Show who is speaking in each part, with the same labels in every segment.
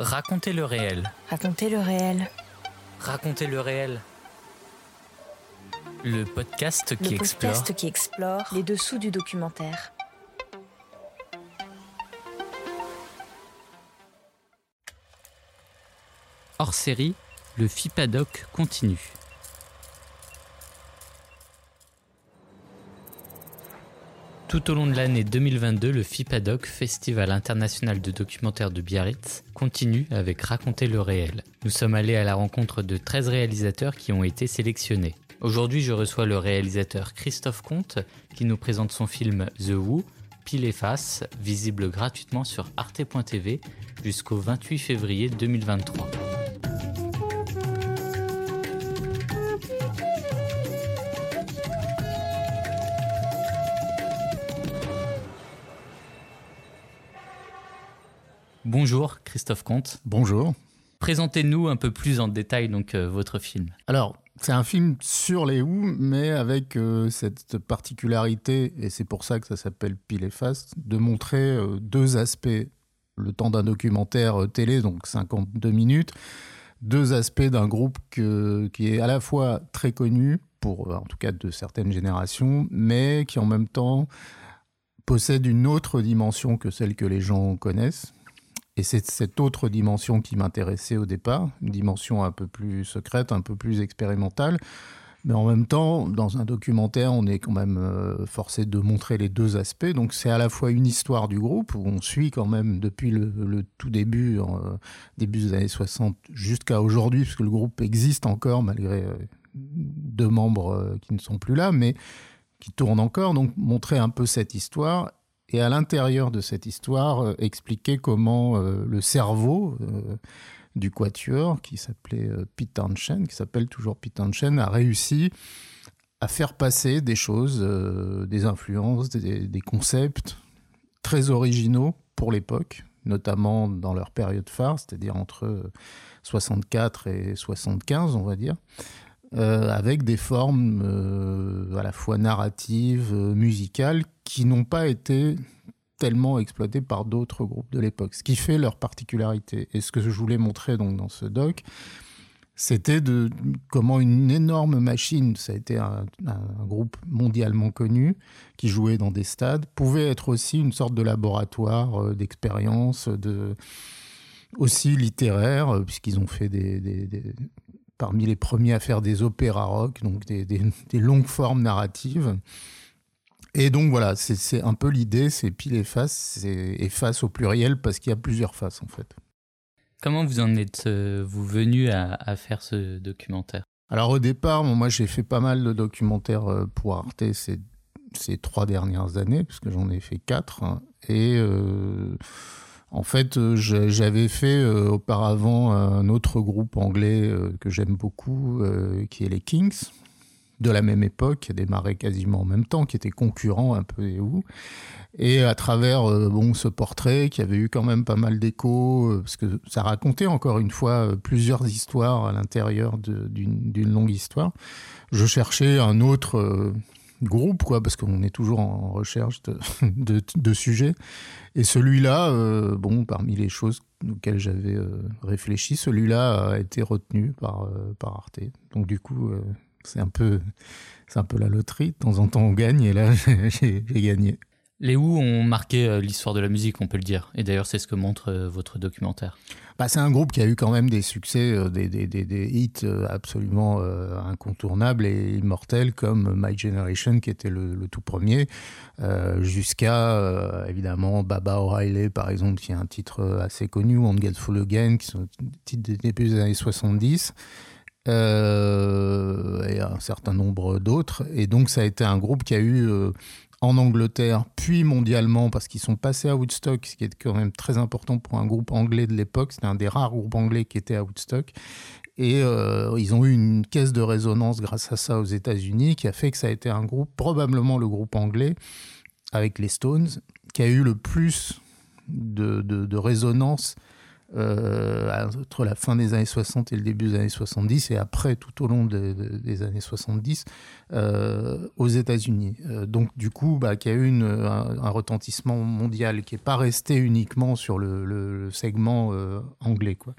Speaker 1: Racontez le réel.
Speaker 2: Racontez le réel.
Speaker 1: Racontez le réel. Le podcast qui
Speaker 2: le
Speaker 1: explore.
Speaker 2: podcast qui explore les dessous du documentaire.
Speaker 1: Hors série, le FIPADOC continue. Tout au long de l'année 2022, le FIPADOC, Festival international de documentaire de Biarritz, continue avec Raconter le réel. Nous sommes allés à la rencontre de 13 réalisateurs qui ont été sélectionnés. Aujourd'hui, je reçois le réalisateur Christophe Comte qui nous présente son film The Who, Pile et Face, visible gratuitement sur arte.tv jusqu'au 28 février 2023. Bonjour Christophe Comte.
Speaker 3: Bonjour.
Speaker 1: Présentez-nous un peu plus en détail donc euh, votre film.
Speaker 3: Alors, c'est un film sur les Who, mais avec euh, cette particularité, et c'est pour ça que ça s'appelle Pile et Face, de montrer euh, deux aspects. Le temps d'un documentaire télé, donc 52 minutes, deux aspects d'un groupe que- qui est à la fois très connu, pour, en tout cas de certaines générations, mais qui en même temps possède une autre dimension que celle que les gens connaissent. Et c'est cette autre dimension qui m'intéressait au départ, une dimension un peu plus secrète, un peu plus expérimentale. Mais en même temps, dans un documentaire, on est quand même euh, forcé de montrer les deux aspects. Donc c'est à la fois une histoire du groupe, où on suit quand même depuis le, tout début, euh, début des années 60, jusqu'à aujourd'hui, parce que le groupe existe encore, malgré euh, deux membres qui ne sont plus là, mais qui tournent encore. Donc montrer un peu cette histoire et à l'intérieur de cette histoire, euh, expliquer comment euh, le cerveau euh, du quatuor, qui s'appelait Pete Townshend, qui s'appelle toujours Pete Townshend, a réussi à faire passer des choses, des influences, des, des concepts très originaux pour l'époque, notamment dans leur période phare, c'est-à-dire entre euh, 64 et 75, on va dire. Euh, avec des formes euh, à la fois narratives, euh, musicales, qui n'ont pas été tellement exploitées par d'autres groupes de l'époque, ce qui fait leur particularité. Et ce que je voulais montrer donc dans ce doc, c'était de comment une énorme machine, ça a été un, groupe mondialement connu, qui jouait dans des stades, pouvait être aussi une sorte de laboratoire d'expérience, de aussi littéraire, puisqu'ils ont fait des- parmi les premiers à faire des opéras rock, donc des, des- des longues formes narratives. Et donc voilà, c'est- un peu l'idée, c'est pile et face, et face au pluriel parce qu'il y a plusieurs faces en fait.
Speaker 1: Comment vous en êtes euh, venu à, à faire ce documentaire?
Speaker 3: Alors au départ, bon, moi j'ai fait pas mal de documentaires euh, pour Arte ces, ces trois dernières années, parce que j'en ai fait quatre. hein. et euh, en fait, euh, j'avais fait euh, auparavant un autre groupe anglais euh, que j'aime beaucoup, qui est les Kings, de la même époque, qui a démarré quasiment en même temps, qui était concurrent un peu des Who. Et à travers bon, ce portrait qui avait eu quand même pas mal d'échos, euh, parce que ça racontait encore une fois plusieurs histoires à l'intérieur d'une longue histoire, je cherchais un autre groupe, quoi, parce qu'on est toujours en recherche de, de, sujets. Et celui-là, euh, bon, parmi les choses auxquelles j'avais euh, réfléchi, celui-là a été retenu par, euh, par Arte. Donc du coup, c'est un peu... C'est un peu la loterie, de temps en temps on gagne, et là j'ai gagné.
Speaker 1: Les Who ont marqué euh, l'histoire de la musique, on peut le dire. Et d'ailleurs, c'est ce que montre euh, votre documentaire.
Speaker 3: Bah, c'est un groupe qui a eu quand même des succès, euh, des, des, des, hits absolument incontournables et immortels comme My Generation qui était le, tout premier, jusqu'à évidemment Baba O'Reilly par exemple qui est un titre assez connu, On Get Full Again qui sont titres des débuts des années 70. euh, et un certain nombre d'autres. Et donc ça a été un groupe qui a eu en Angleterre, puis mondialement, parce qu'ils sont passés à Woodstock, ce qui est quand même très important pour un groupe anglais de l'époque. C'était un des rares groupes anglais qui était à Woodstock. Et euh, ils ont eu une caisse de résonance grâce à ça aux États-Unis, qui a fait que ça a été un groupe, probablement le groupe anglais, avec les Stones, qui a eu le plus de, de, de résonance euh, entre la fin des années 60 et le début des années 70, et après tout au long des années 70, euh, aux États-Unis. Euh, donc du coup, bah, qui a eu une, un, retentissement mondial, qui n'est pas resté uniquement sur le, le, segment anglais. Quoi.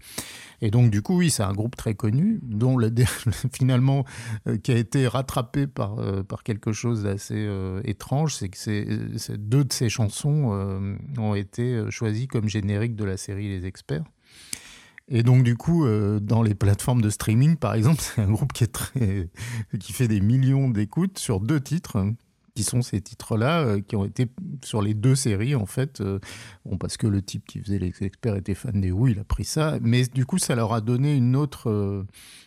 Speaker 3: Et donc du coup, oui, c'est un groupe très connu, dont le, finalement, qui a été rattrapé par, par quelque chose d'assez étrange, c'est que deux de ces chansons ont été choisies comme générique de la série Les Experts. Et donc, du coup, euh, dans les plateformes de streaming, par exemple, c'est un groupe qui, est très, qui fait des millions d'écoutes sur deux titres, qui sont ces titres-là, euh, qui ont été sur les deux séries, en fait. Euh, bon, parce que le type qui faisait les experts était fan des Who, il a pris ça. Mais du coup, ça leur a donné une autre,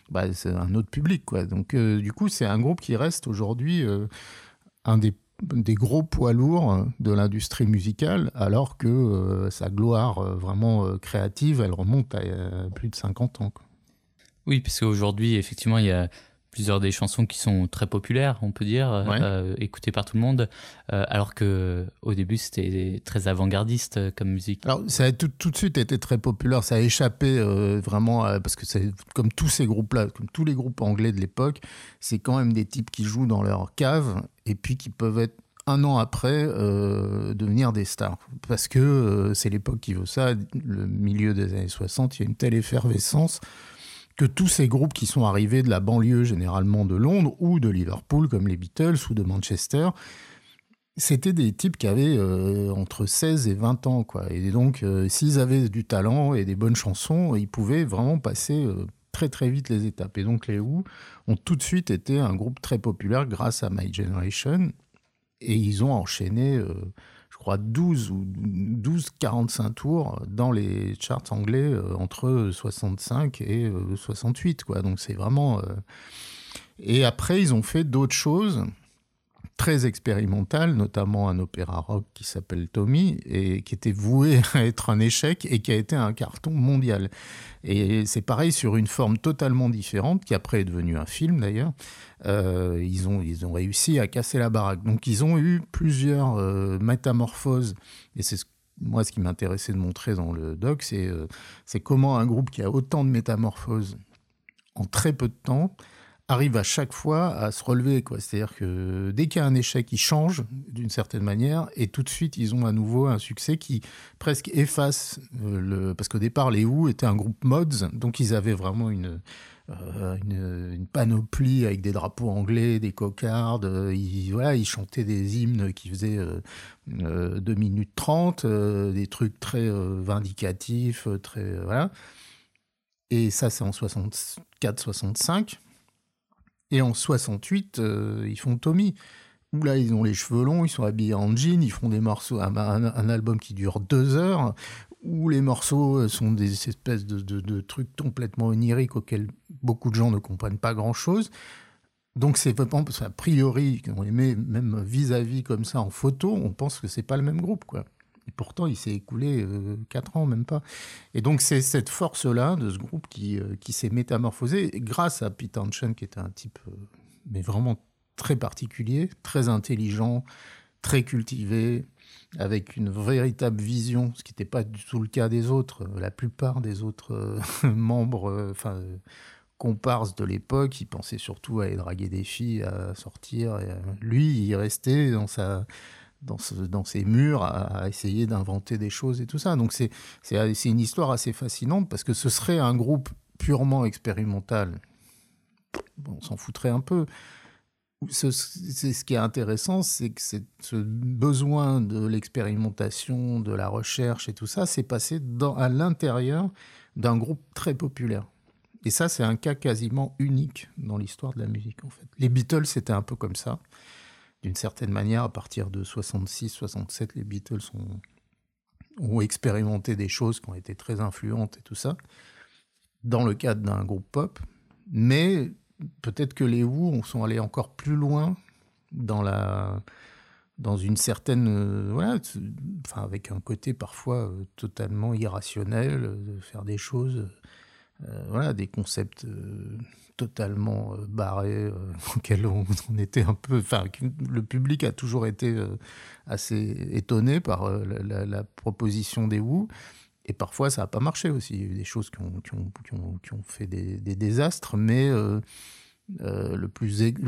Speaker 3: bah, un autre public, quoi. Donc, du coup, c'est un groupe qui reste aujourd'hui un des des gros poids lourds de l'industrie musicale, alors que euh, sa gloire euh, vraiment euh, créative, elle remonte à plus de 50 ans.
Speaker 1: Oui, parce qu'aujourd'hui, effectivement, il y a plusieurs des chansons qui sont très populaires, on peut dire, écoutées par tout le monde, alors que au début c'était très avant-gardiste comme musique.
Speaker 3: Alors ça a tout, tout, de suite été très populaire, ça a échappé vraiment parce que c'est comme tous ces groupes-là, comme tous les groupes anglais de l'époque, c'est quand même des types qui jouent dans leur cave et puis qui peuvent être un an après euh, devenir des stars. Parce que euh, c'est l'époque qui veut ça, le milieu des années 60, il y a une telle effervescence que tous ces groupes qui sont arrivés de la banlieue, généralement de Londres ou de Liverpool, comme les Beatles ou de Manchester, c'était des types qui avaient euh, entre 16 et 20 ans. Quoi. Et donc, s'ils avaient du talent et des bonnes chansons, ils pouvaient vraiment passer très très vite les étapes. Et donc les Who ont tout de suite été un groupe très populaire grâce à My Generation. Et ils ont enchaîné, euh, crois, 12 ou 12, 45 tours dans les charts anglais euh, entre 65 et 68. Euh, quoi. Donc c'est vraiment... Et après, ils ont fait d'autres choses très expérimental, notamment un opéra rock qui s'appelle Tommy, et qui était voué à être un échec et qui a été un carton mondial. Et c'est pareil sur une forme totalement différente, qui après est devenue un film d'ailleurs. Euh, ils, ont, ils ont réussi à casser la baraque. Donc ils ont eu plusieurs euh, métamorphoses, et c'est moi ce qui m'intéressait de montrer dans le doc, c'est euh, c'est comment un groupe qui a autant de métamorphoses en très peu de temps arrive à chaque fois à se relever. C'est-à-dire que dès qu'il y a un échec, ils changent d'une certaine manière et tout de suite, ils ont à nouveau un succès qui presque efface euh, le... Parce qu'au départ, les Who étaient un groupe mods, donc ils avaient vraiment une... Euh, une, panoplie avec des drapeaux anglais, des cocardes. Ils, voilà, ils chantaient des hymnes qui faisaient 2 euh, minutes 30, des trucs très vindicatifs, très voilà. Et ça, c'est en 64-65. Et en 68, euh, ils font Tommy. Où là, ils ont les cheveux longs, ils sont habillés en jean, ils font des morceaux, un, album qui dure deux heures, où les morceaux euh, sont des espèces de, trucs complètement oniriques auxquels beaucoup de gens ne comprennent pas grand-chose. Donc c'est a priori, on les met même vis-à-vis comme ça en photo, on pense que c'est pas le même groupe, quoi. Et pourtant, il s'est écoulé euh, quatre ans, même pas. Et donc, c'est cette force-là de ce groupe qui, euh, qui s'est métamorphosé grâce à Pete Townshend, qui était un type, euh, mais vraiment très particulier, très intelligent, très cultivé, avec une véritable vision, ce qui n'était pas du tout le cas des autres. La plupart des autres membres, enfin, comparses de l'époque, ils pensaient surtout à aller draguer des filles, à sortir. Et, lui, il restait dans sa dans, ces murs à, essayer d'inventer des choses et tout ça. Donc c'est une histoire assez fascinante parce que ce serait un groupe purement expérimental. on s'en foutrait un peu. Ce, ce qui est intéressant, c'est que ce besoin de l'expérimentation, de la recherche et tout ça, s'est passé à l'intérieur d'un groupe très populaire. Et ça, c'est un cas quasiment unique dans l'histoire de la musique, en fait. Les Beatles, c'était un peu comme ça d'une certaine manière, à partir de 66-67, les Beatles ont, expérimenté des choses qui ont été très influentes et tout ça, dans le cadre d'un groupe pop. Mais peut-être que les Who sont allés encore plus loin dans la dans une certaine euh, voilà avec un côté parfois euh, totalement irrationnel de faire des choses euh, voilà des concepts totalement euh, barré, euh, auquel on, était un peu. Enfin, le public a toujours été euh, assez étonné par la, proposition des Wu. Et parfois, ça n'a pas marché aussi. Il y a eu des choses qui ont, qui ont, fait des, désastres, mais euh, euh, le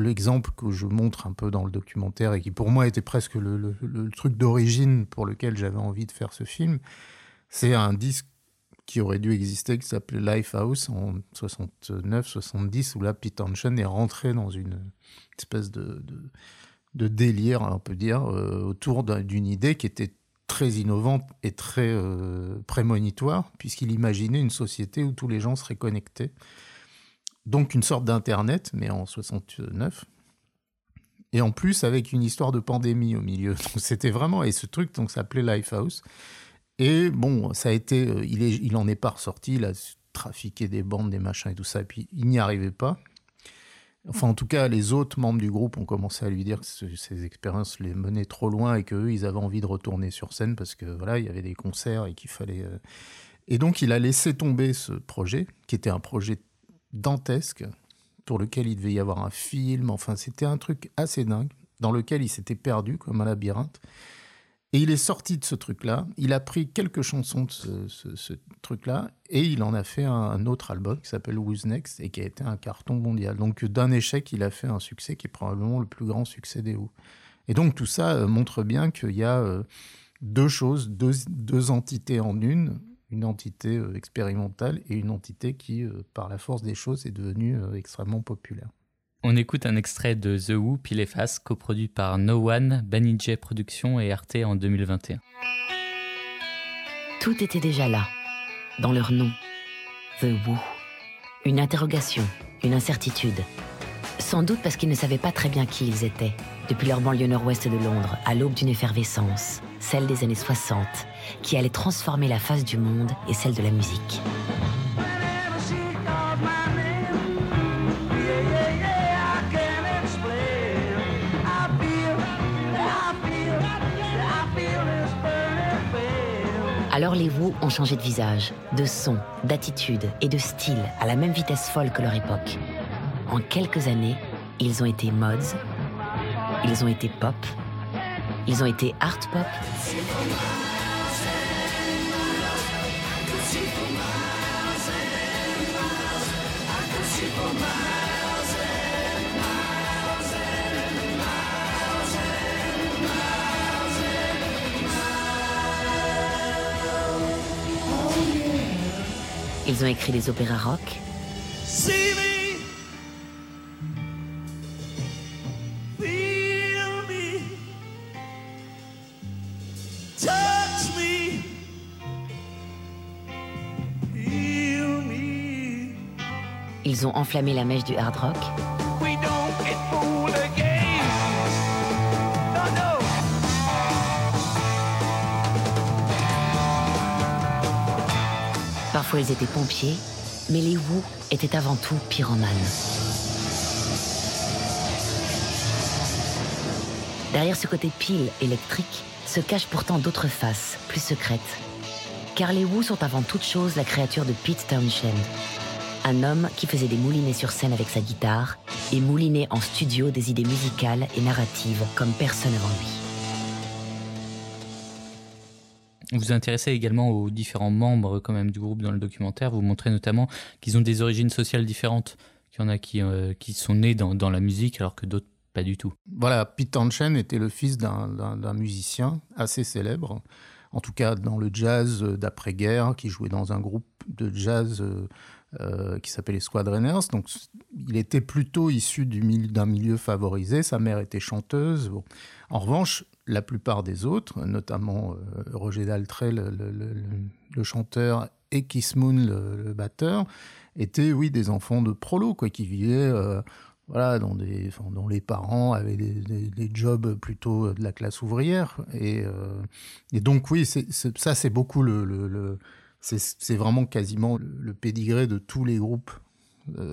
Speaker 3: l'exemple que je montre un peu dans le documentaire et qui pour moi était presque le, truc d'origine pour lequel j'avais envie de faire ce film, c'est un disque qui aurait dû exister qui s'appelait Lifehouse en 69-70 où là Pete Townshend est rentré dans une espèce de, de, délire, on peut dire, euh, autour d'une idée qui était très innovante et très euh, prémonitoire, puisqu'il imaginait une société où tous les gens seraient connectés. Donc une sorte d'Internet, mais en 69. Et en plus avec une histoire de pandémie au milieu. C'était vraiment... Et ce truc donc s'appelait Lifehouse. Et bon, ça a été... Euh, il, en est pas ressorti, il a trafiqué des bandes, des machins et tout ça, et puis il n'y arrivait pas. Enfin, en tout cas, les autres membres du groupe ont commencé à lui dire que ces expériences les menaient trop loin et qu'eux, ils avaient envie de retourner sur scène parce que voilà, il y avait des concerts et qu'il fallait. Euh, et donc, il a laissé tomber ce projet, qui était un projet dantesque, pour lequel il devait y avoir un film. Enfin, c'était un truc assez dingue, dans lequel il s'était perdu comme un labyrinthe. Et il est sorti de ce truc-là, il a pris quelques chansons de ce, truc-là, et il en a fait un, autre album qui s'appelle Who's Next, et qui a été un carton mondial. Donc d'un échec, il a fait un succès qui est probablement le plus grand succès des Who. Et donc tout ça euh, montre bien qu'il y a euh, deux choses, deux, entités en une, une entité euh, expérimentale et une entité qui, par la force des choses, est devenue extrêmement populaire.
Speaker 1: On écoute un extrait de The Who, Pile et Face, coproduit par No One, Banijay Productions et Arte en 2021.
Speaker 4: Tout était déjà là, dans leur nom. The Who. Une interrogation, une incertitude. Sans doute parce qu'ils ne savaient pas très bien qui ils étaient, depuis leur banlieue nord-ouest de Londres, à l'aube d'une effervescence, celle des années 60, qui allait transformer la face du monde et celle de la musique. Alors les Wu ont changé de visage, de son, d'attitude et de style à la même vitesse folle que leur époque. En quelques années, ils ont été mods, ils ont été pop, ils ont été art pop. Ils ont écrit des opéras rock. Ils ont enflammé la mèche du hard rock. Ils étaient pompiers, mais les Wu étaient avant tout pyromanes. Derrière ce côté pile électrique se cachent pourtant d'autres faces, plus secrètes. Car les Wu sont avant toute chose la créature de Pete Townshend, un homme qui faisait des moulinets sur scène avec sa guitare et moulinait en studio des idées musicales et narratives comme personne avant lui.
Speaker 1: Vous vous intéressez également aux différents membres quand même du groupe dans le documentaire. Vous montrez notamment qu'ils ont des origines sociales différentes. Qu'il y en a qui, euh, qui sont nés dans, la musique alors que d'autres pas du tout.
Speaker 3: Voilà, Pete Townshend était le fils d'un musicien assez célèbre, en tout cas dans le jazz d'après-guerre, qui jouait dans un groupe de jazz euh, euh, qui s'appelait Squadreners. Donc il était plutôt issu d'un milieu favorisé. Sa mère était chanteuse. En revanche, la plupart des autres, notamment euh, Roger Daltrey, le, chanteur, et Kiss Moon, le, batteur, étaient, oui, des enfants de prolo, quoi, qui vivaient, voilà, dont les parents avaient des, jobs plutôt de la classe ouvrière. Et, euh, donc, oui, ça, c'est beaucoup le, c'est vraiment quasiment le pédigré de tous les groupes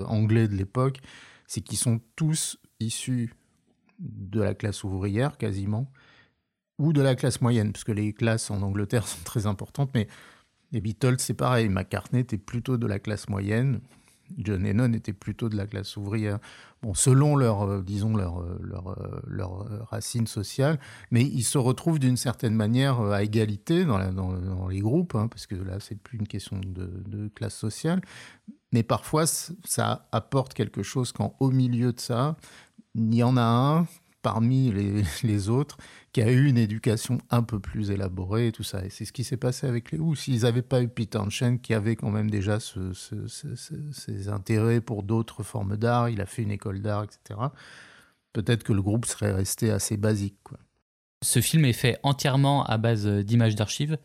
Speaker 3: anglais de l'époque, c'est qu'ils sont tous issus de la classe ouvrière quasiment, ou de la classe moyenne, parce que les classes en Angleterre sont très importantes, mais les Beatles, c'est pareil. McCartney était plutôt de la classe moyenne, John Lennon était plutôt de la classe ouvrière. Bon, selon leur, euh, disons, leur, euh, leur, euh, leur racine sociale, mais ils se retrouvent d'une certaine manière à égalité dans, les groupes, hein, parce que là, c'est plus une question de, classe sociale. Mais parfois, ça apporte quelque chose quand au milieu de ça, il y en a un parmi les, autres qui a eu une éducation un peu plus élaborée et tout ça. Et c'est ce qui s'est passé avec les Who. S'ils n'avaient pas eu Peter Chen, qui avait quand même déjà ses intérêts pour d'autres formes d'art, il a fait une école d'art, etc., peut-être que le groupe serait resté assez basique. Quoi.
Speaker 1: Ce film est fait entièrement à base d'images d'archives.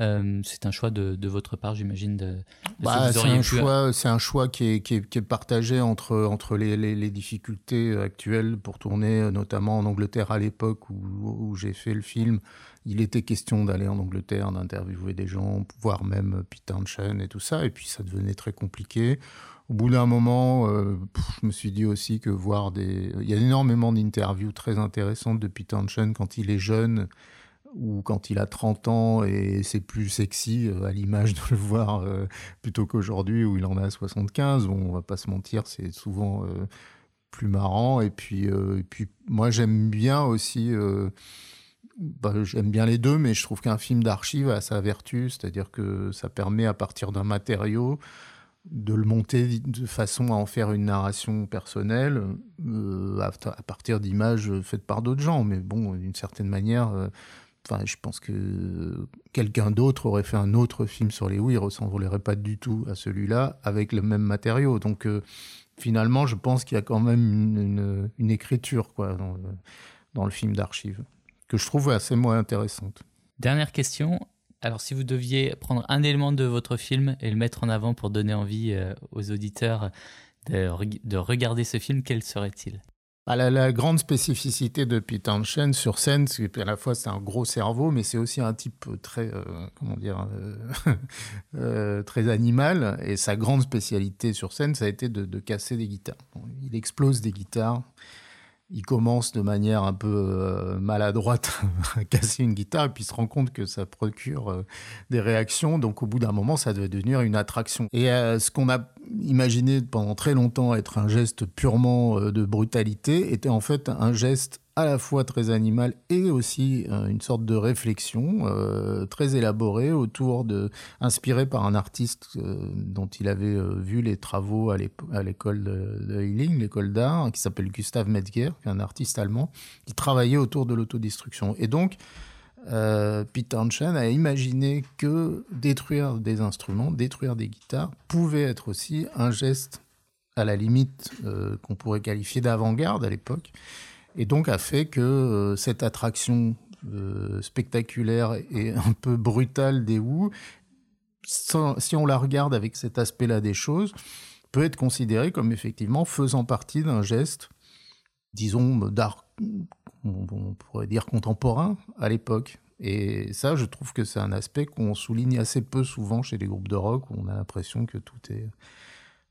Speaker 1: Euh, c'est un choix de, votre part, j'imagine. De,
Speaker 3: bah, c'est un, choix, c'est un choix qui est, qui est, partagé entre, entre les, les, difficultés actuelles pour tourner, notamment en Angleterre à l'époque où, où j'ai fait le film. Il était question d'aller en Angleterre, d'interviewer des gens, voire même Peter Chen et tout ça. Et puis ça devenait très compliqué. Au bout d'un moment, euh, je me suis dit aussi que voir des... Il y a énormément d'interviews très intéressantes de Peter Chen quand il est jeune ou quand il a 30 ans et c'est plus sexy euh, à l'image de le voir euh, plutôt qu'aujourd'hui où il en a 75. Bon, on va pas se mentir, c'est souvent plus marrant. Et puis, et puis moi, j'aime bien aussi... Bah, j'aime bien les deux, mais je trouve qu'un film d'archive a sa vertu, c'est-à-dire que ça permet à partir d'un matériau de le monter de façon à en faire une narration personnelle euh, à, partir d'images faites par d'autres gens. Mais bon, d'une certaine manière, euh, je pense que quelqu'un d'autre aurait fait un autre film sur les oui, il ressemblerait pas du tout à celui-là avec le même matériau. Donc euh, finalement, je pense qu'il y a quand même une, écriture quoi, dans, le, dans le film d'archives que je trouve assez moins intéressante.
Speaker 1: Dernière question, alors, si vous deviez prendre un élément de votre film et le mettre en avant pour donner envie euh, aux auditeurs de, regarder ce film, quel serait-il?
Speaker 3: Bah, la, grande spécificité de Peter Chen sur scène, c'est qu'à la fois c'est un gros cerveau, mais c'est aussi un type très, euh, comment dire, euh, très animal. Et sa grande spécialité sur scène, ça a été de, casser des guitares. il explose des guitares il commence de manière un peu euh, maladroite à casser une guitare et puis se rend compte que ça procure euh, des réactions. Donc au bout d'un moment, ça devait devenir une attraction. Et euh, ce qu'on a imaginé pendant très longtemps être un geste purement de brutalité était en fait un geste à la fois très animal et aussi euh, une sorte de réflexion euh, très élaborée autour de, inspiré par un artiste euh, dont il avait vu les travaux à l'école de, de l'école d'art, qui s'appelle Gustav est un artiste allemand, qui travaillait autour de l'autodestruction. Et donc, Peter Chen a imaginé que détruire des instruments, détruire des guitares, pouvait être aussi un geste à la limite qu'on pourrait qualifier d'avant-garde à l'époque et donc a fait que euh, cette attraction euh, spectaculaire et un peu brutale des Wu, si on la regarde avec cet aspect-là des choses, peut être considérée comme effectivement faisant partie d'un geste, disons, d'art, on pourrait dire contemporain à l'époque. Et ça, je trouve que c'est un aspect qu'on souligne assez peu souvent chez les groupes de rock, où on a l'impression que tout est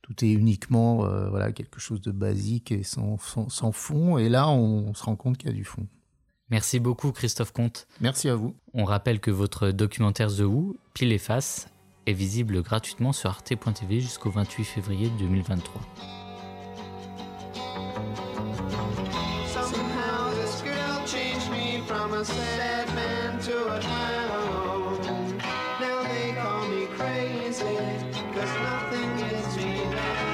Speaker 3: tout est uniquement euh, voilà, quelque chose de basique et sans, sans, fond. Et là, on, se rend compte qu'il y a du fond.
Speaker 1: Merci beaucoup, Christophe Comte.
Speaker 3: Merci à vous.
Speaker 1: On rappelle que votre documentaire The Who, Pile et Face, est visible gratuitement sur arte.tv jusqu'au 28 février 2023. Somehow Medina.